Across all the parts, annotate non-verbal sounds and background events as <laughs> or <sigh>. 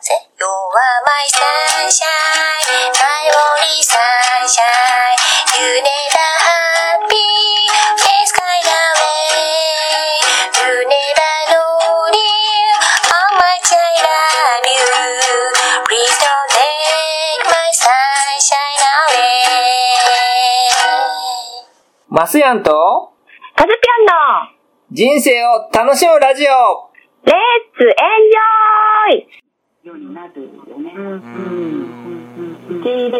ぜ You are my sunshine My only sunshine You never happy Face kind away You never know dear How much I love you Please don't take my sunshine away マスヤンとカズピョンの人生を楽しむラジオレッツエン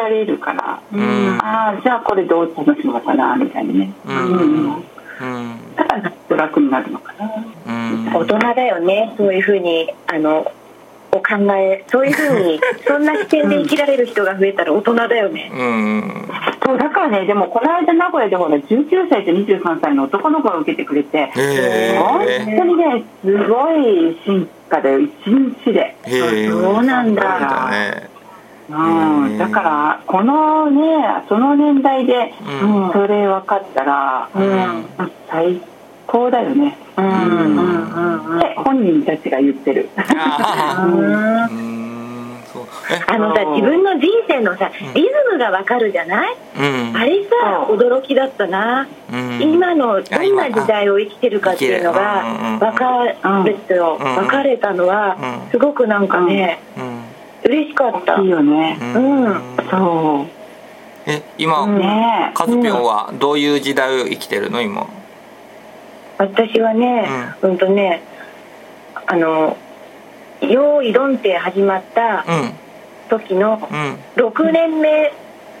られるから、ん。ああ、じゃあこれどう楽しむのかな、みたいなね。うん。うん。だから、楽になるのかな。うん。大人だよね。そういうふうにあのお考えそういうふうに <laughs> そんな視点で生きられる人が増えたら大人だよね。うん。そう、だからね、でもこの間名古屋でほら、19歳と23歳の男の子が受けてくれて、へ本え当にね、すごい進化だよ、一日で。そうなんだねうん、だから、このね、その年代で、うん。それ分かったら、うん。最高だよね。うん。うんうんって本人たちが言ってる。あのさ自分の人生のさリズムがわかるじゃない？うん。あれさ驚きだったな。うん。今のどんな時代を生きてるかっていうのがあ分かれたのはうん。すごくなんかねうん嬉しかった。いいよね。うん。そえ今う。ねカズピョンはどういう時代を生きてるの？今。私はねうん。とねあの「用意ドン」って始まったうん。時のうん。6年目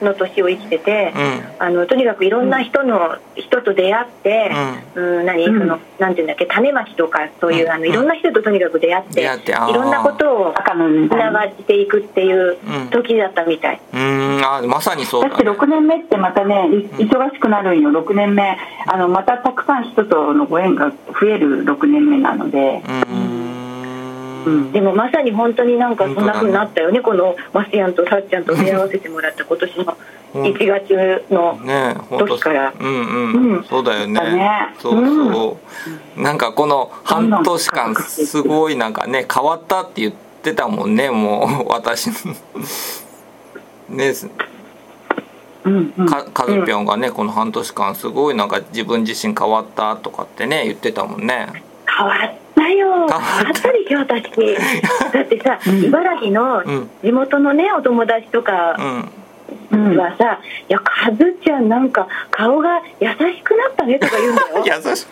の年を生きててうん。あのとにかくいろんな人の人と出会って、うん、何、うん。そのなんていうんだっけ種まきとかそういう、うん。あのいろんな人ととにかく出会って、出会ってあー。いろんなことを赤の時つなが代。っていくっていううん。時だったみたい。うん。あまさにそうだってだね6年目ってまたね、い忙しくなるんよ、6年目。あの、またたくさん人とのご縁が増える6年目なので。うんうん。でもまさに本当になんかそんな風になったよね。このマスヤンとさっちゃん。と出会わせてもらった今年の1月の、時から。うんうん、うん。そうだよね。だね。そうそう、なんかこの半年間すごいなんかね変わったって言ってたもんねもう <laughs> 私ねうんうん。かカズピョンがねこの半年間すごいなんか自分自身変わったとかってね言ってたもんね。変わったよ。変わわった。ったでしょ私 <laughs> だってさ、茨城のうん。地元のねお友達とかうん。うんはさ「いやカズちゃんなんか顔が優しくなったね」とか言うんだよ。<laughs> 優しい。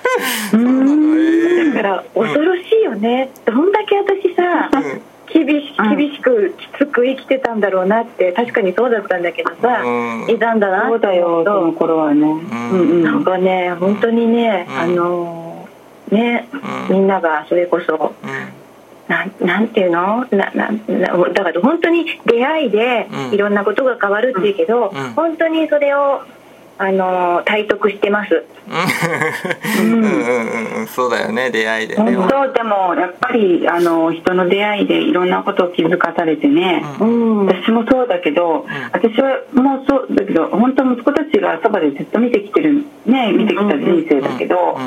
そうなのだから恐ろしいよね、どんだけ私さうん。厳しうん。厳しくきつく生きてたんだろうなって確かにそうだったんだけどさ、うん。いたんだなそうだよ、その頃はね。うんうん。なんかね本当にね、うん。あのーね、うん。みんながそれこそうん。なんなんていうの？なななだから本当に出会いでうん。いろんなことが変わるっていうけど、うん。本当にそれをあの体得してます。うん。うん。うんうんそうだよね出会いでね。本当でもやっぱりあの人の出会いでいろんなことを気づかされてね、うん。私もそうだけど、私はもうそうだけど本当息子たちがそばでずっと見てきてるね見てきた人生だけど、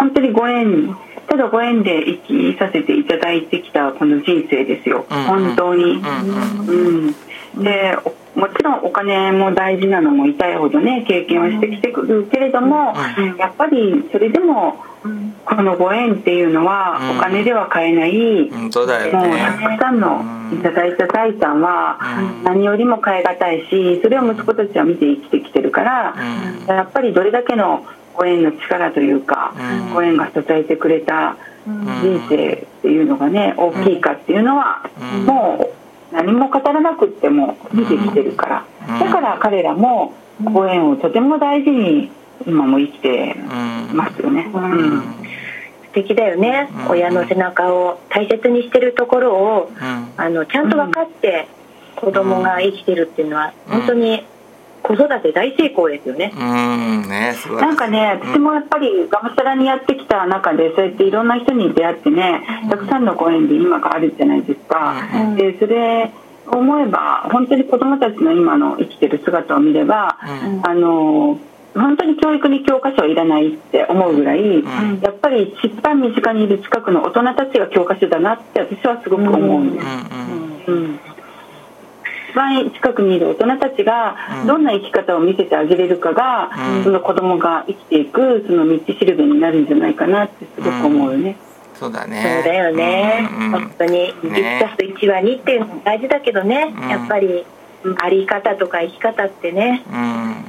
本当にご縁ただご縁で生きさせていただいてきたこの人生ですよ、うん本当に。うんでおもちろんお金も大事なのも痛いほどね経験はしてきてくるけれども、うん。やっぱりそれでもこのご縁っていうのはうん。お金では買えない、もうね。たくさんのいただいた財産はうん。何よりも買い難いしそれを息子たちは見て生きてきてるから、うん。やっぱりどれだけのご縁の力というか、うん。ご縁が支えてくれた人生っていうのがね大きいかっていうのは、うん。もう何も語らなくっても見てきてるから、うん。だから彼らもご縁をとても大事に今も生きてうん。ますよね。うん。うん。素敵だよね、うん。親の背中を大切にしてるところをうん。あのちゃんと分かって子供が生きてるっていうのはうん。本当に子育て大成功ですよね。うんねなんかね、私もやっぱりがむしゃらにやってきた中でそうやっていろんな人に出会ってねたくさんのご縁で今があるじゃないですか、うん。でそれ思えば本当に子どもたちの今の生きてる姿を見れば、うん。あの本当に教育に教科書はいらないって思うぐらい、ん。やっぱり一番身近にいる近くの大人たちが教科書だなって私はすごく思うんです、うん。うん。うん一番近くにいる大人たちがうん。どんな生き方を見せてあげれるかが、うん。その子供が生きていくその道しるべになるんじゃないかなってすごく思うよね。そうだそうねだよね、うんうん本当に1ねたす1は2っていうのも大事だけどね、うん。やっぱりあり方とか生き方ってね、うんうん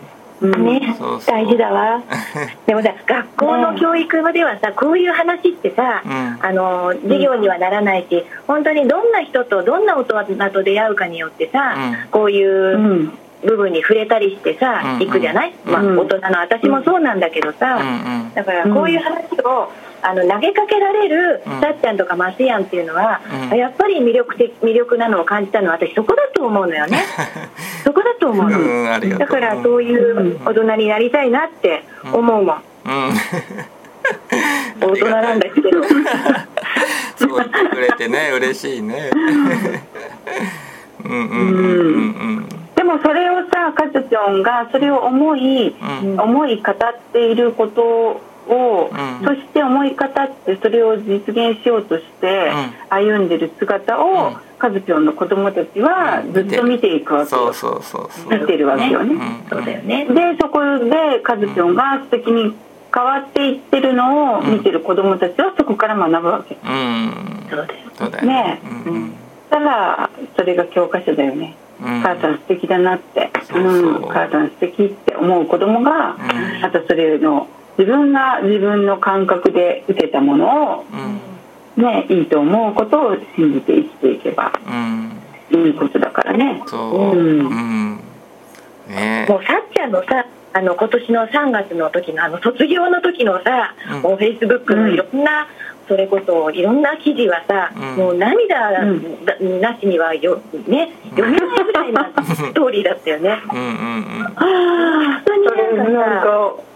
ね。そうそう。大事だわ。<laughs> でもさ学校の教育ではさこういう話ってさ、うん。あの授業にはならないし本当にどんな人とどんな大人と出会うかによってさ、うん。こういううん。部分に触れたりしてさ、うん。行くじゃない、まあ、うん大人の私もそうなんだけどさ、うんうん。だからこういう話を、あの投げかけられるうん。さっちゃんとかマスヤンっていうのは、うん。やっぱり魅力的魅力なのを感じたのは私そこだと思うのよね。<laughs> そこだと思うの、うだからそういう大人になりたいなって思うもん、うん。大人なんだけど。<laughs> そう言ってくれてね嬉しいね。<laughs> うんうんうん。うん。でもそれをさカズちゃんがそれを思い、うん。思い語っていることを、うん。そして思い語ってそれを実現しようとして歩んでる姿を、うん。カズちゃんの子供たちはずっと見ていくわけよ、見てる。わけよね、うん。そうだよね。でそこでカズちゃんが素敵に変わっていってるのを見てる子供たちはそこから学ぶわけ。うん。そうだよね。うん。うん。たらそれが教科書だよね、うん。母さん素敵だなって。そうん、母さん素敵って思う子供が、ん。あとそれの自分が自分の感覚で受けたものを、うん。ね、いいと思うことを信じて生きていけばうん。いいことだからね。そう。うん。うん。ね。もうさっちゃんのさあの今年の3月の時のあの卒業の時のさ、うん。もうフェイスブックのいろんな、それこそいろんな記事はさ、うん。もう涙うん。だなしにはよ、ね、読めないぐらいなストーリーだったよね。うん。うん。うん。本当にそれなんかさなんか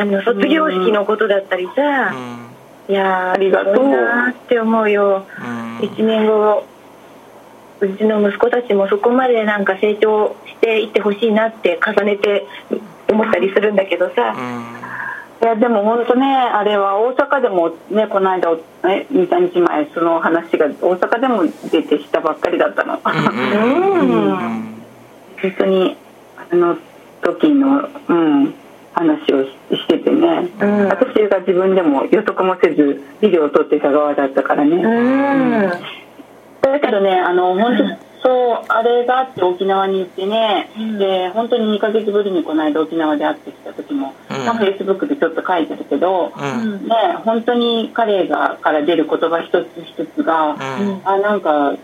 あの卒業式のことだったりさ、いやーありがとう。なーって思うよ。うん。1年後うちの息子たちもそこまでなんか成長していってほしいなって重ねて思ったりするんだけどさ、いやでも本当ねあれは大阪でもねこの間ね23日前その話が大阪でも出てしたばっかりだったの。うん。本当にあの時の、うん、話をししててね、うん。私が自分でも予測もせずビデオを撮ってた側だったからね、うん。だけどねあの本当そうあれがあって沖縄に行ってね、うん。で本当に2ヶ月ぶりにこの間沖縄で会ってきた時も、うん。まあ、フェイスブックでちょっと書いてるけど、うん。ね、本当に彼がから出る言葉一つ一つが、うん。あなんか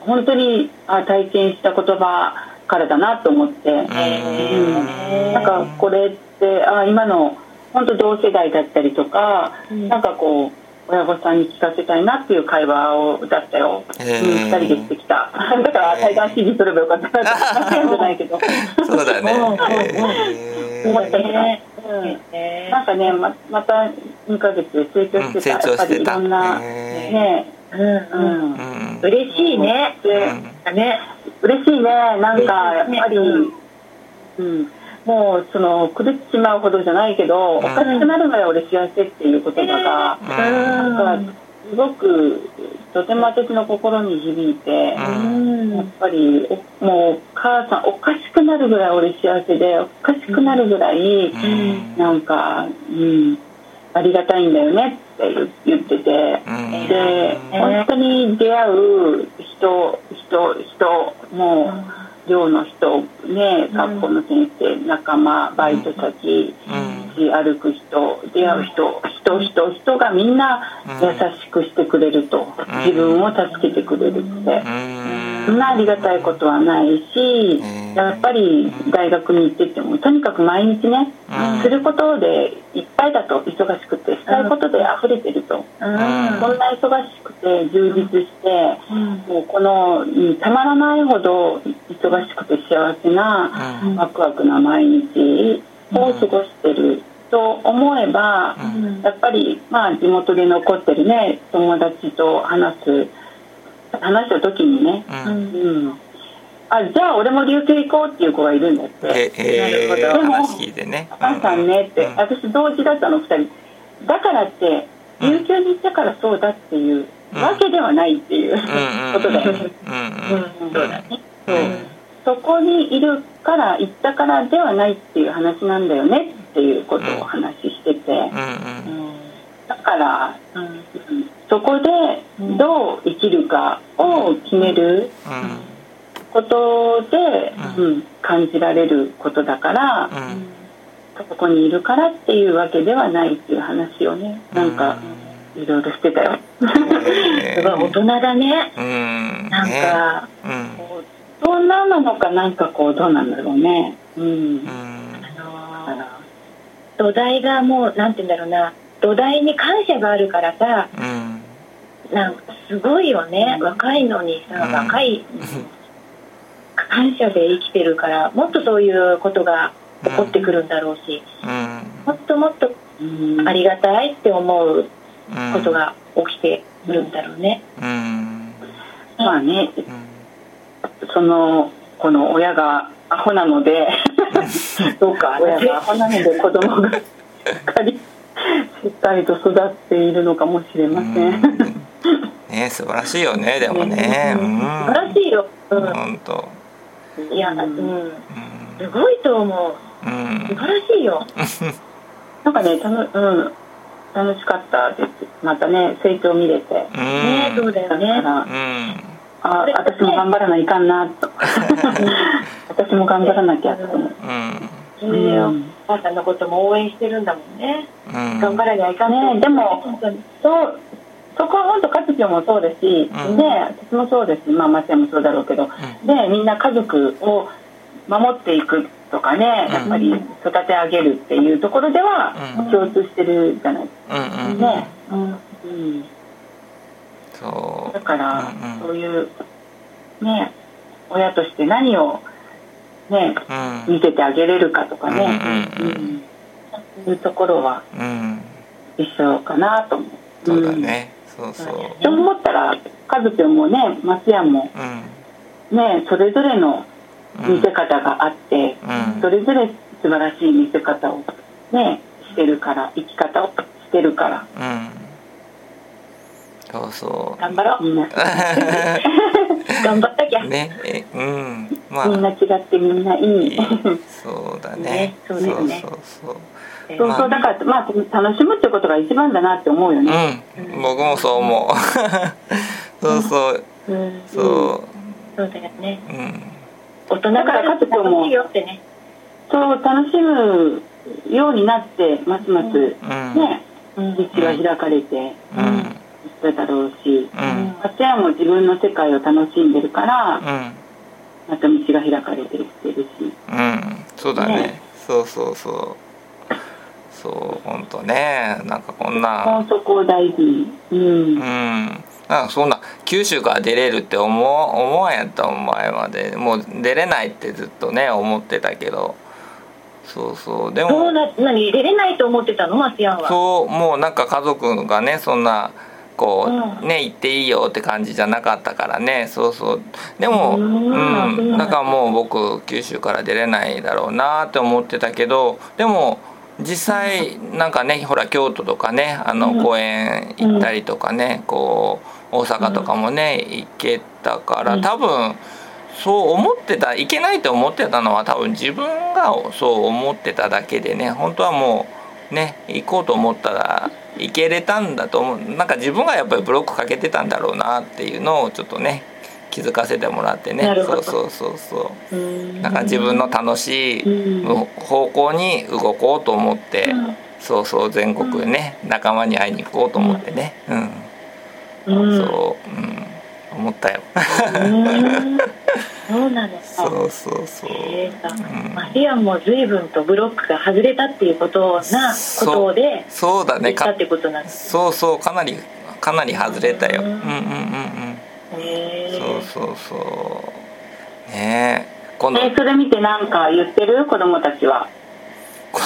本当にあ体験した言葉からだなと思って、うん。なんかこれってあ今の本当同世代だったりとか、うん。なんかこう親御さんに聞かせたいなっていう会話をだったよ、うん、へー。2人でしてきた。<laughs> だから対談 CD 取ればよかったなって話じゃないけど。<laughs> そうだね。<laughs> うんへー。思ったけど、ね。うん、なんかねままた2ヶ月で成長してた、うん成長してた。やっぱりいろんなね。うんううん。んうん。嬉しいね。で、うん。ね。嬉しいね。なんかやっぱり、うん。うん、もうその狂ってしまうほどじゃないけど、おかしくなるぐらい俺幸せっていう言葉が、うん。なんかすごくとても私の心に響いて、うん。やっぱりおもう母さんおかしくなるぐらい俺幸せでおかしくなるぐらい、うん。なんか、うん、ありがたいんだよねって言ってて。うん。で本当に出会う人人人もう寮の人ね学校の先生仲間バイト先うん。歩く人出会う人人人人がみんな優しくしてくれると。自分を助けてくれるって。うんそん。なありがたいことはないしうん。やっぱり大学に行っててもとにかく毎日ねうん。することでいっぱいだと忙しくてしたいことで溢れてると。うん。こんな忙しくて充実して、もうこのうんたまらないほど忙しくて幸せな、うん。ワクワクな毎日を過ごしてると思えば、うん。やっぱりまあ地元で残ってるね友達と話す話した時にね、うん。うん、あじゃあ俺も琉球行こうっていう子がいるんだって。なるえほど。話聞いてね。お母さんねって、うん。私同時だったの2人。だからってうん。琉球に行ったからそうだっていうわけではないっていうことだよね、うんそうだね。うん。そこにいるから行ったからではないっていう話なんだよねっていうことをお話ししてて、うんうん。だから、うんうんそこでどう生きるかを決めることで、ううん感じられることだから、そこにいるからっていうわけではないっていう話をねなんかいろいろしてたよ。<laughs> すごい大人だね。うん。なんねかうん。大人なのかなんかこうどうなんだろうね。うん。うん。あの土台がもうなんて言うんだろうな。土台に感謝があるからさうんなんかすごいよね。若いのにさうん。若い感謝で生きてるからもっとそういうことが起こってくるんだろうしうん。もっともっとうん。ありがたいって思ううん。ことが起きてくるんだろうね。うん。まあねうん。そのこの親がアホなので <laughs> そうか親がアホなので子供がしっかりしっかりと育っているのかもしれません。ね素晴らしいよねでもね。うん。素晴らしいよ。う本当。ん、いや、うん、うん。すごいと思う。うん。素晴らしいよ。<laughs> なんかねたのうん。楽しかったです。またね成長見れて。うん。ね、そうだよね。あ私も頑張らないかんなと。<laughs> 私も頑張らなきゃと思う。うん。うん。お母さんのことも応援してるんだもんね。うん。頑張らにはいかんと。ねでもそうそこは本当活動もそうですし、うん。で私もそうですまあ松山もそうだろうけど、でみんな家族を守っていくとかねうん。やっぱり育て上げるっていうところではうん。共通してるじゃない。ですうんうん。かね、うん。うん、そう。だから、うんうん。そういうね親として何をねうん。見せてあげれるかとかね、うんうんうん。うん。そういうところはうん。一緒かなと思う。そうだねそうそう。うん。と思ったら家族もね松屋もうん。ねそれぞれのうん。見せ方があって、うん。それぞれ素晴らしい見せ方をねしてるから生き方をしてるから。うん。そうそ頑張ろう。みんな <laughs> 頑張ったきゃ。うねえうん。まみんなあ違ってみんないい。そうだね。ねそうそうそうそう。そうだからまあ。楽しむってことが一番だなって思うよね。そううん。僕もそう思う。そうそう。うん、そそうだよね。ううん。大人から楽しいよってね。そう楽しむようになってますます。うん。ね。うん。道が開かれて。いうんっただろうし。うん。松屋も自分の世界を楽しんでるからうん。また道が開かれてきてるし。うん。そうだね。ね。そうそうそう。そう本当ね。なんかこんな。そこを大事。にうん。うん。なんかそんな九州から出れるって思う思わんやったお前まで。もう出れないってずっとね思ってたけど。そうそう。でも。そうな、何、出れないと思ってたの、松山は。そうもうなんか家族がねそんなこう、うん。ね行っていいよって感じじゃなかったからね。そうそう。でもううん。ん。だからもう僕九州から出れないだろうなって思ってたけどでも実際なんかねほら京都とかねあのうん。公園行ったりとかねこう大阪とかもね行けたからうん。多分そう思ってたいけないと思ってたのは多分自分がそう思ってただけでね本当はもうね行こうと思ったら行けれたんだと思う。なんか自分がやっぱりブロックかけてたんだろうなっていうのをちょっとね気づかせてもらってね。そうそうそうそう。うん。なんか自分の楽しいうん方向に動こうと思って、うん。そうそう全国でね仲間に会いに行こうと思ってね。うん、うん。そう、うん、思ったよ。うん <laughs> そうなのか。そうそうそう。えーさうん。マリアンも随分とブロックが外れたっていうことなことでそうだね。か言ってことなんです。そうそうかなりかなり外れたよ。ううんんうんうんうん。へー。そうそうそう。ねえ。今度。えそれ見てなんか言ってる？子供たちは。子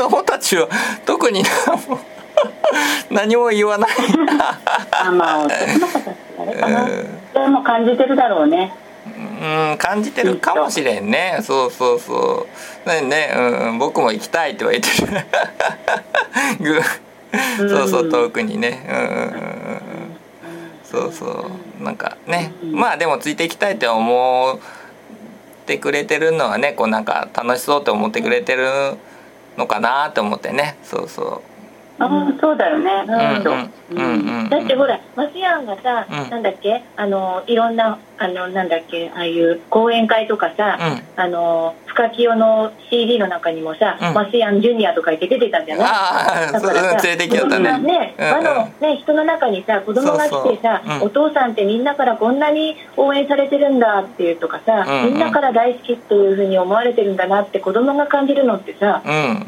供たちは特に何 <laughs> も何も言わない。<laughs> あまあ男の子たちあれかな。うん。それも感じてるだろうねうんうん感じてるかもしれんね。そうそうそう。ねね、うん、僕も行きたいって言ってる。<laughs> ぐそうそう遠くにね。うんうんうん。そうそう。なんかね。まあでもついていきたいって思ってくれてるのはねこうなんか楽しそうって思ってくれてるのかなって思ってね。そうそう。あそうだよね、うんだってほらマスヤンがさ、うん、なんだっけ？あのいろんなあのなんだっけああいう講演会とかさ、うん、あの深清の CD の中にもさ、うん、マスヤンジュニアとか言って出てたんじゃないああだからさ連れてきたね。ね、輪のね人の中にさ子供が来てさお父さんってみんなからこんなに応援されてるんだっていうとかさ、みんなから大好きっていうふうに思われてるんだなって子供が感じるのってさ、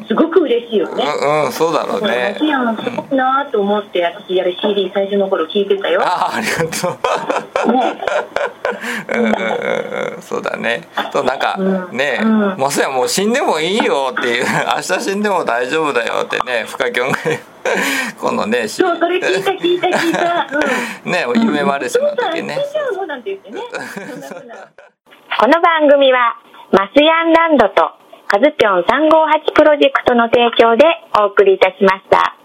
すごく嬉しいよね。うん、そうだろうね。マスヤンすごいなと思って私やる CD 最初の頃聞いてたよ。ああありがとう。ねうんそうだねそうなんかね、まさやもう死んでもいいよっていう明日死んでも大丈夫だよってね深きょんがこのねそうそれ聞いた聞いた聞いた、うん、ね夢マルシェの時ねこの番組はマスヤンランドとカズピョン358プロジェクトの提供でお送りいたしました。